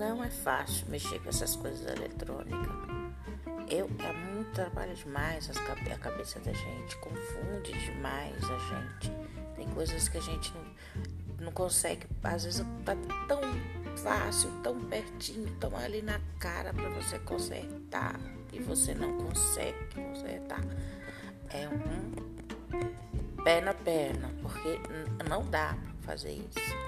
Não é fácil mexer com essas coisas eletrônicas. Eu, é muito trabalho demais as, a cabeça da gente, confunde demais a gente. Tem coisas que a gente não, não consegue, às vezes tá tão fácil, tão pertinho, tão ali na cara para você consertar e você não consegue consertar. É um pé na perna, porque não dá para fazer isso.